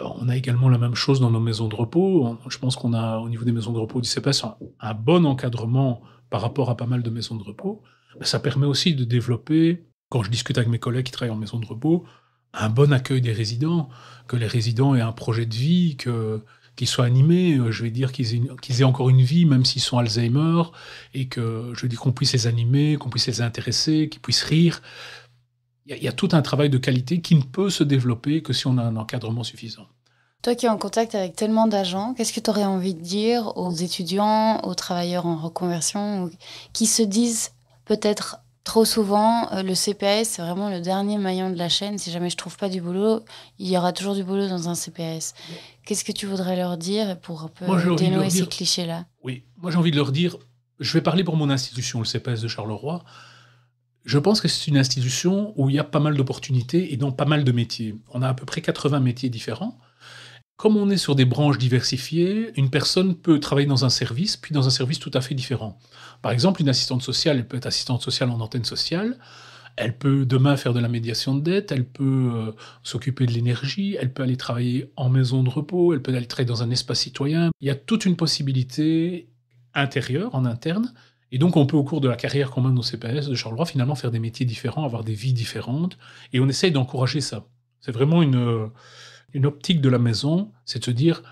on a également la même chose dans nos maisons de repos. Je pense qu'on a, au niveau des maisons de repos du CPS, un, bon encadrement par rapport à pas mal de maisons de repos. ça permet aussi de développer, quand je discute avec mes collègues qui travaillent en maison de repos, un bon accueil des résidents, que les résidents aient un projet de vie, qu'ils soient animés, euh, je vais dire qu'ils aient, aient, encore une vie, même s'ils sont Alzheimer, et que je dis qu'on puisse les animer, qu'on puisse les intéresser, qu'ils puissent rire il y, a tout un travail de qualité qui ne peut se développer que si on a un encadrement suffisant. Toi qui es en contact avec tellement d'agents, qu'est-ce que tu aurais envie de dire aux étudiants, aux travailleurs en reconversion, qui se disent peut-être trop souvent, euh, le CPAS, c'est vraiment le dernier maillon de la chaîne. Si jamais je trouve pas du boulot, il y aura toujours du boulot dans un CPAS. Qu'est-ce que tu voudrais leur dire pour un peu dénouer ces clichés-là? Oui, moi j'ai envie de leur dire, je vais parler pour mon institution, le CPAS de Charleroi. Je pense que c'est une institution où il y a pas mal d'opportunités et dans pas mal de métiers. On a à peu près 80 métiers différents. Comme on est sur des branches diversifiées, une personne peut travailler dans un service, puis dans un service tout à fait différent. Par exemple, une assistante sociale, elle peut être assistante sociale en antenne sociale, Elle peut demain faire de la médiation de dette, elle peut euh, s'occuper de l'énergie, elle peut aller travailler en maison de repos, elle peut aller travailler dans un espace citoyen. Il y a toute une possibilité intérieure, en interne. Et donc, on peut, au cours de la carrière qu'on mène au CPS de Charleroi, finalement faire des métiers différents, avoir des vies différentes. Et on essaye d'encourager ça. C'est vraiment une, une optique de la maison, c'est de se dire,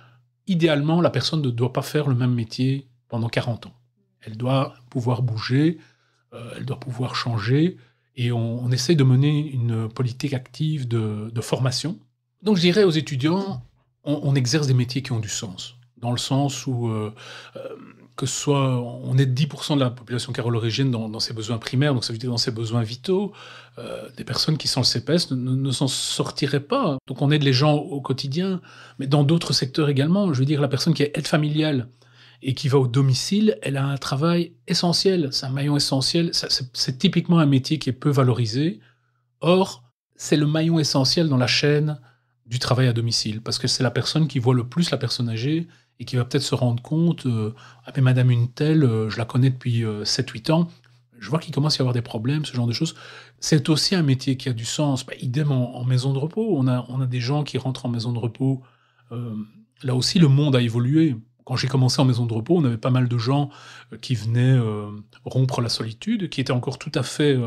idéalement, la personne ne doit pas faire le même métier pendant 40 ans. Elle doit pouvoir bouger, euh, elle doit pouvoir changer, et on, essaie de mener une politique active de, formation. Donc je dirais aux étudiants, on, exerce des métiers qui ont du sens, dans le sens où euh, euh, que ce soit, on est 10% de la population l'origine dans, ses besoins primaires, donc ça veut dire dans ses besoins vitaux, des personnes qui sont le CPS ne, ne s'en sortiraient pas. Donc on aide les gens au quotidien, mais dans d'autres secteurs également. Je veux dire, la personne qui est aide familiale, et qui va au domicile, elle a un travail essentiel, c'est un maillon essentiel, c'est typiquement un métier qui est peu valorisé. Or, c'est le maillon essentiel dans la chaîne du travail à domicile, parce que c'est la personne qui voit le plus la personne âgée et qui va peut-être se rendre compte, euh, ah mais madame une telle, euh, je la connais depuis 7-8 euh, ans, je vois qu'il commence à y avoir des problèmes, ce genre de choses. C'est aussi un métier qui a du sens. Bah, idem en, maison de repos, on a, on a des gens qui rentrent en maison de repos. là aussi, le monde a évolué quand j'ai commencé en maison de repos, on avait pas mal de gens qui venaient rompre la solitude, qui étaient encore tout à fait,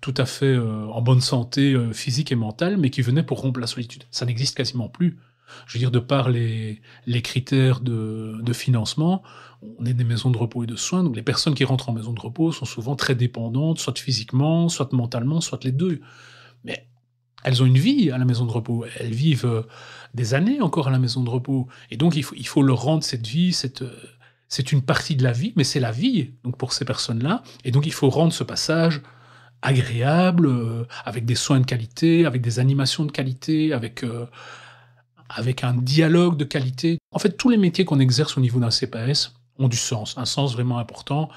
tout à fait en bonne santé physique et mentale, mais qui venaient pour rompre la solitude. Ça n'existe quasiment plus. Je veux dire, de par les, critères de, financement, on est des maisons de repos et de soins, donc les personnes qui rentrent en maison de repos sont souvent très dépendantes, soit physiquement, soit mentalement, soit les deux. Mais elles ont une vie à la maison de repos. Elles vivent euh, des années encore à la maison de repos. Et donc, il faut, il faut leur rendre cette vie, euh, c'est une partie de la vie, mais c'est la vie donc pour ces personnes-là. Et donc, il faut rendre ce passage agréable, euh, avec des soins de qualité, avec des animations de qualité, avec, avec un dialogue de qualité. En fait, tous les métiers qu'on exerce au niveau d'un CPS ont du sens, un sens vraiment important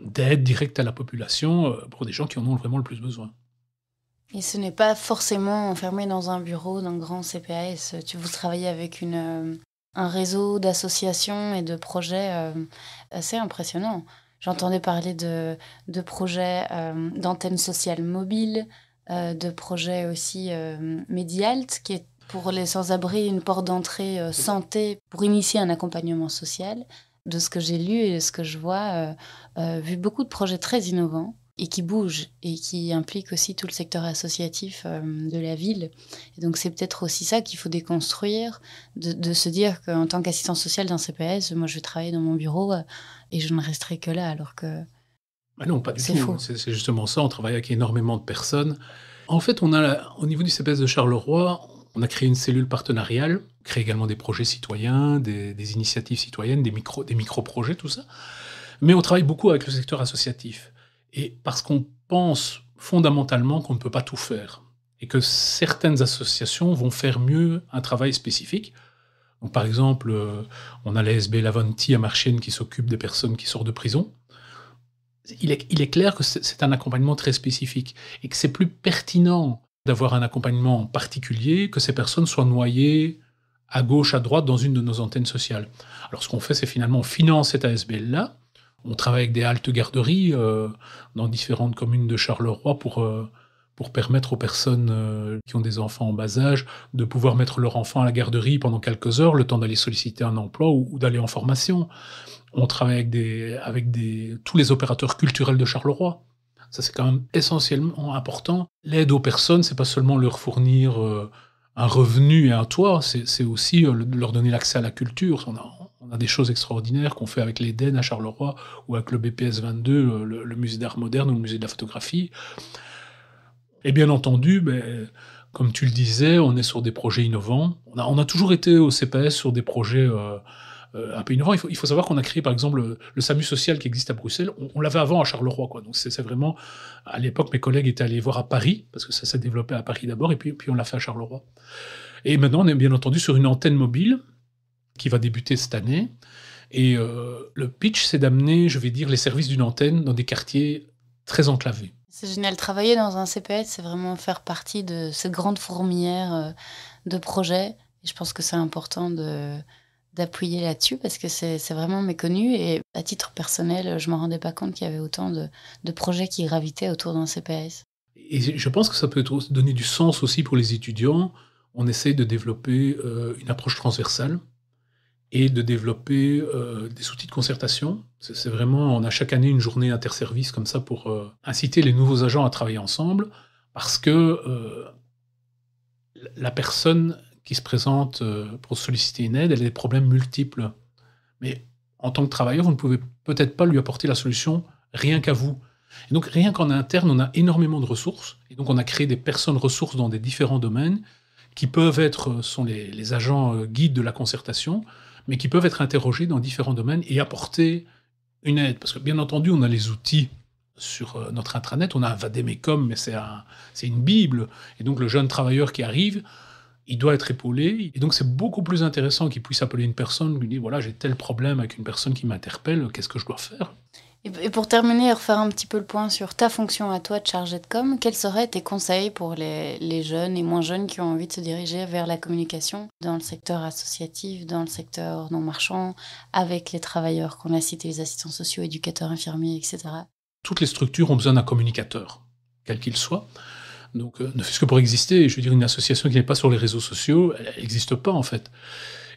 d'aide directe à la population pour des gens qui en ont vraiment le plus besoin. Et ce n'est pas forcément enfermé dans un bureau d'un grand CPAS. Tu vous travaillez avec une, euh, un réseau d'associations et de projets euh, assez impressionnant. J'entendais parler de, de projets euh, d'antennes sociales mobiles, de projets aussi Medialt, qui est pour les sans-abri une porte d'entrée santé pour initier un accompagnement social. De ce que j'ai lu et de ce que je vois, vu beaucoup de projets très innovants et qui bouge et qui implique aussi tout le secteur associatif euh, de la ville. Et donc c'est peut-être aussi ça qu'il faut déconstruire, de, se dire qu'en tant qu'assistant social d'un CPS, moi je vais travailler dans mon bureau euh, et je ne resterai que là, alors que bah non, pas du tout. C'est justement ça. On travaille avec énormément de personnes. En fait, on a au niveau du CPS de Charleroi, on a créé une cellule partenariale, créé également des projets citoyens, des, initiatives citoyennes, des micro, des micro-projets, tout ça. Mais on travaille beaucoup avec le secteur associatif et parce qu'on pense fondamentalement qu'on ne peut pas tout faire, et que certaines associations vont faire mieux un travail spécifique. Par exemple, euh, on a l'ASB Lavanti à Marchienne qui s'occupe des personnes qui sortent de prison. Il est clair que c'est un accompagnement très spécifique et que c'est plus pertinent d'avoir un accompagnement particulier que ces personnes soient noyées à gauche, à droite dans une de nos antennes sociales. Alors ce qu'on fait, c'est finalement on finance cette ASBL-là, on travaille avec des haltes garderies euh, dans différentes communes de Charleroi pour, euh, pour permettre aux personnes euh, qui ont des enfants en bas âge de pouvoir mettre leur enfant à la garderie pendant quelques heures, le temps d'aller solliciter un emploi ou, d'aller en formation. On travaille avec, des, avec des, tous les opérateurs culturels de Charleroi. Ça, c'est quand même essentiellement important. L'aide aux personnes, c'est pas seulement leur fournir un revenu et un toit, c'est aussi leur donner l'accès à la culture. On a, a des choses extraordinaires qu'on fait avec l'Éden à Charleroi ou avec le BPS 22, le, musée d'art moderne ou le musée de la photographie. Et bien entendu, ben, comme tu le disais, on est sur des projets innovants. On a, toujours été au CPS sur des projets euh, euh, un peu innovants. Il faut, savoir qu'on a créé par exemple le, SAMU social qui existe à Bruxelles. On, l'avait avant à Charleroi. Donc c'est vraiment, à l'époque, mes collègues étaient allés voir à Paris, parce que ça s'est développé à Paris d'abord, et puis, puis on l'a fait à Charleroi. Et maintenant, on est bien entendu sur une antenne mobile qui va débuter cette année. Et euh, le pitch, c'est d'amener, je vais dire, les services d'une antenne dans des quartiers très enclavés. C'est génial. Travailler dans un CPS, c'est vraiment faire partie de cette grande fourmilière euh, de projets. Et je pense que c'est important de d'appuyer là-dessus parce que c'est vraiment méconnu. Et à titre personnel, je ne me rendais pas compte qu'il y avait autant de, projets qui gravitaient autour d'un CPS. Et je pense que ça peut donner du sens aussi pour les étudiants. On essaye de développer euh, une approche transversale et de développer euh, des outils de concertation. C'est vraiment, on a chaque année une journée interservice comme ça pour euh, inciter les nouveaux agents à travailler ensemble, parce que la personne qui se présente pour solliciter une aide, elle a des problèmes multiples. Mais en tant que travailleur, vous ne pouvez peut-être pas lui apporter la solution rien qu'à vous. Et donc, rien qu'en interne, on a énormément de ressources. Et donc, on a créé des personnes ressources dans des différents domaines qui peuvent être, euh, sont les, agents euh, guides de la concertation, mais qui peuvent être interrogés dans différents domaines et apporter une aide. Parce que, bien entendu, on a les outils sur euh, notre intranet, on a un Vademecum, mais c'est un, une Bible. Et donc, le jeune travailleur qui arrive, il doit être épaulé. Et donc, c'est beaucoup plus intéressant qu'il puisse appeler une personne, lui dire voilà, j'ai tel problème avec une personne qui m'interpelle, qu'est-ce que je dois faire? Et pour terminer et refaire un petit peu le point sur ta fonction à toi de chargé de com, quels seraient tes conseils pour les, les, jeunes et moins jeunes qui ont envie de se diriger vers la communication dans le secteur associatif, dans le secteur non marchand, avec les travailleurs qu'on a cités, les assistants sociaux, éducateurs, infirmiers, etc. Toutes les structures ont besoin d'un communicateur, quel qu'il soit. Donc, euh, ne fût-ce que pour exister, je veux dire, une association qui n'est pas sur les réseaux sociaux, elle n'existe pas en fait.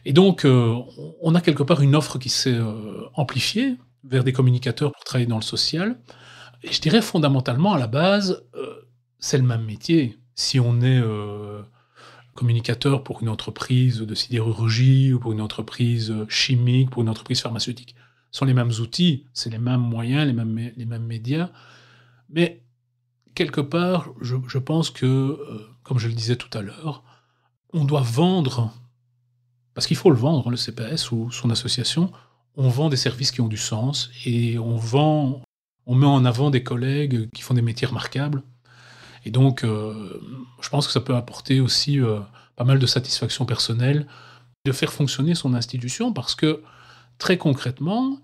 Et donc, euh, on a quelque part une offre qui s'est euh, amplifiée vers des communicateurs pour travailler dans le social. Et je dirais fondamentalement, à la base, c'est le même métier. Si on est communicateur pour une entreprise de sidérurgie ou pour une entreprise chimique, pour une entreprise pharmaceutique, ce sont les mêmes outils, c'est les mêmes moyens, les mêmes, les mêmes médias. Mais quelque part, je, pense que, euh, comme je le disais tout à l'heure, on doit vendre, parce qu'il faut le vendre, le CPS ou son association, on vend des services qui ont du sens et on vend, on met en avant des collègues qui font des métiers remarquables. Et donc, euh, je pense que ça peut apporter aussi euh, pas mal de satisfaction personnelle de faire fonctionner son institution parce que très concrètement,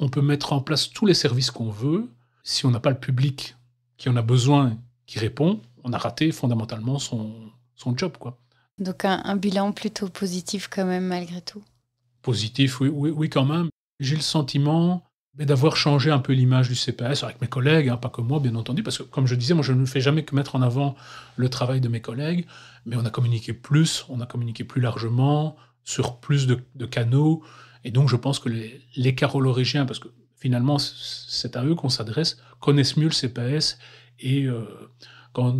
on peut mettre en place tous les services qu'on veut. Si on n'a pas le public qui en a besoin, qui répond, on a raté fondamentalement son, son job. Quoi. Donc un bilan plutôt positif quand même malgré tout positif, oui, oui, quand même. J'ai le sentiment d'avoir changé un peu l'image du CPS avec mes collègues, hein, pas que moi, bien entendu, parce que comme je disais, moi je ne fais jamais que mettre en avant le travail de mes collègues, mais on a communiqué plus, on a communiqué plus largement, sur plus de, canaux, et donc je pense que les, les carolorégiens, parce que finalement c'est à eux qu'on s'adresse, connaissent mieux le CPS, et euh, quand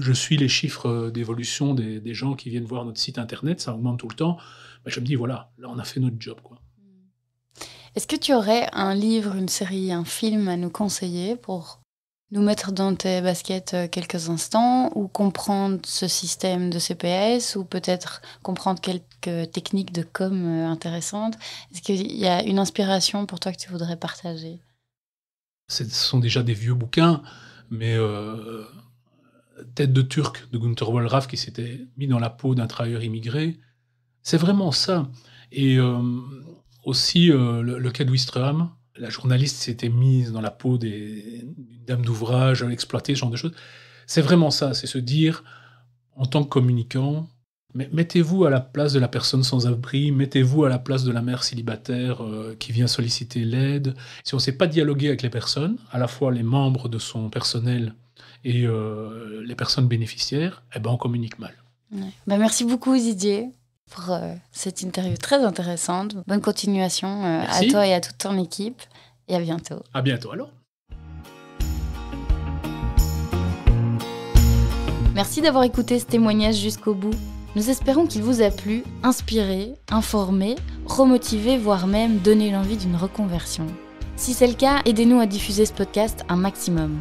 je suis les chiffres d'évolution des, gens qui viennent voir notre site internet, ça augmente tout le temps, bah, je me dis, voilà, là, on a fait notre job. quoi. Est-ce que tu aurais un livre, une série, un film à nous conseiller pour nous mettre dans tes baskets euh, quelques instants ou comprendre ce système de CPS ou peut-être comprendre techniques de com euh, intéressantes Est-ce qu'il y a une inspiration pour toi que tu voudrais partager? Ce sont déjà des vieux bouquins, mais euh, Tête de Turc de Gunther Wallraff qui s'était mis dans la peau d'un travailleur immigré, c'est vraiment ça. Et euh, aussi le, cas de Wistreham, la journaliste s'était mise dans la peau des, dames d'ouvrage, exploiter ce genre de choses. C'est vraiment ça, c'est se dire, en tant que communicant, mettez-vous à la place de la personne sans abri, mettez-vous à la place de la mère célibataire euh, qui vient solliciter l'aide. Si on ne sait pas dialoguer avec les personnes, à la fois les membres de son personnel et les personnes bénéficiaires, eh ben on communique mal. Ben merci beaucoup Didier pour euh, cette interview très intéressante. Bonne continuation euh, à toi et à toute ton équipe. Et à bientôt. À bientôt alors. Merci d'avoir écouté ce témoignage jusqu'au bout. Nous espérons qu'il vous a plu, inspiré, informé, remotivé, voire même donné l'envie d'une reconversion. Si c'est le cas, aidez-nous à diffuser ce podcast un maximum.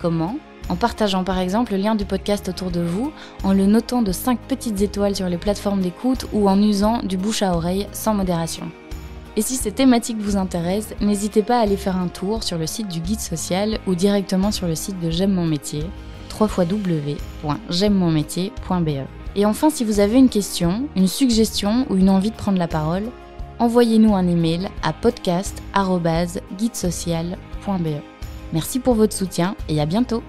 Comment? En partageant par exemple le lien du podcast autour de vous, en le notant de 5 petites étoiles sur les plateformes d'écoute ou en usant du bouche à oreille sans modération. Et si ces thématiques vous intéressent, n'hésitez pas à aller faire un tour sur le site du guide social ou directement sur le site de J'aime mon métier, www.j'aime-mon-métier.be. Et enfin, si vous avez une question, une suggestion ou une envie de prendre la parole, envoyez-nous un email à podcast.guidesocial.be. Merci pour votre soutien et à bientôt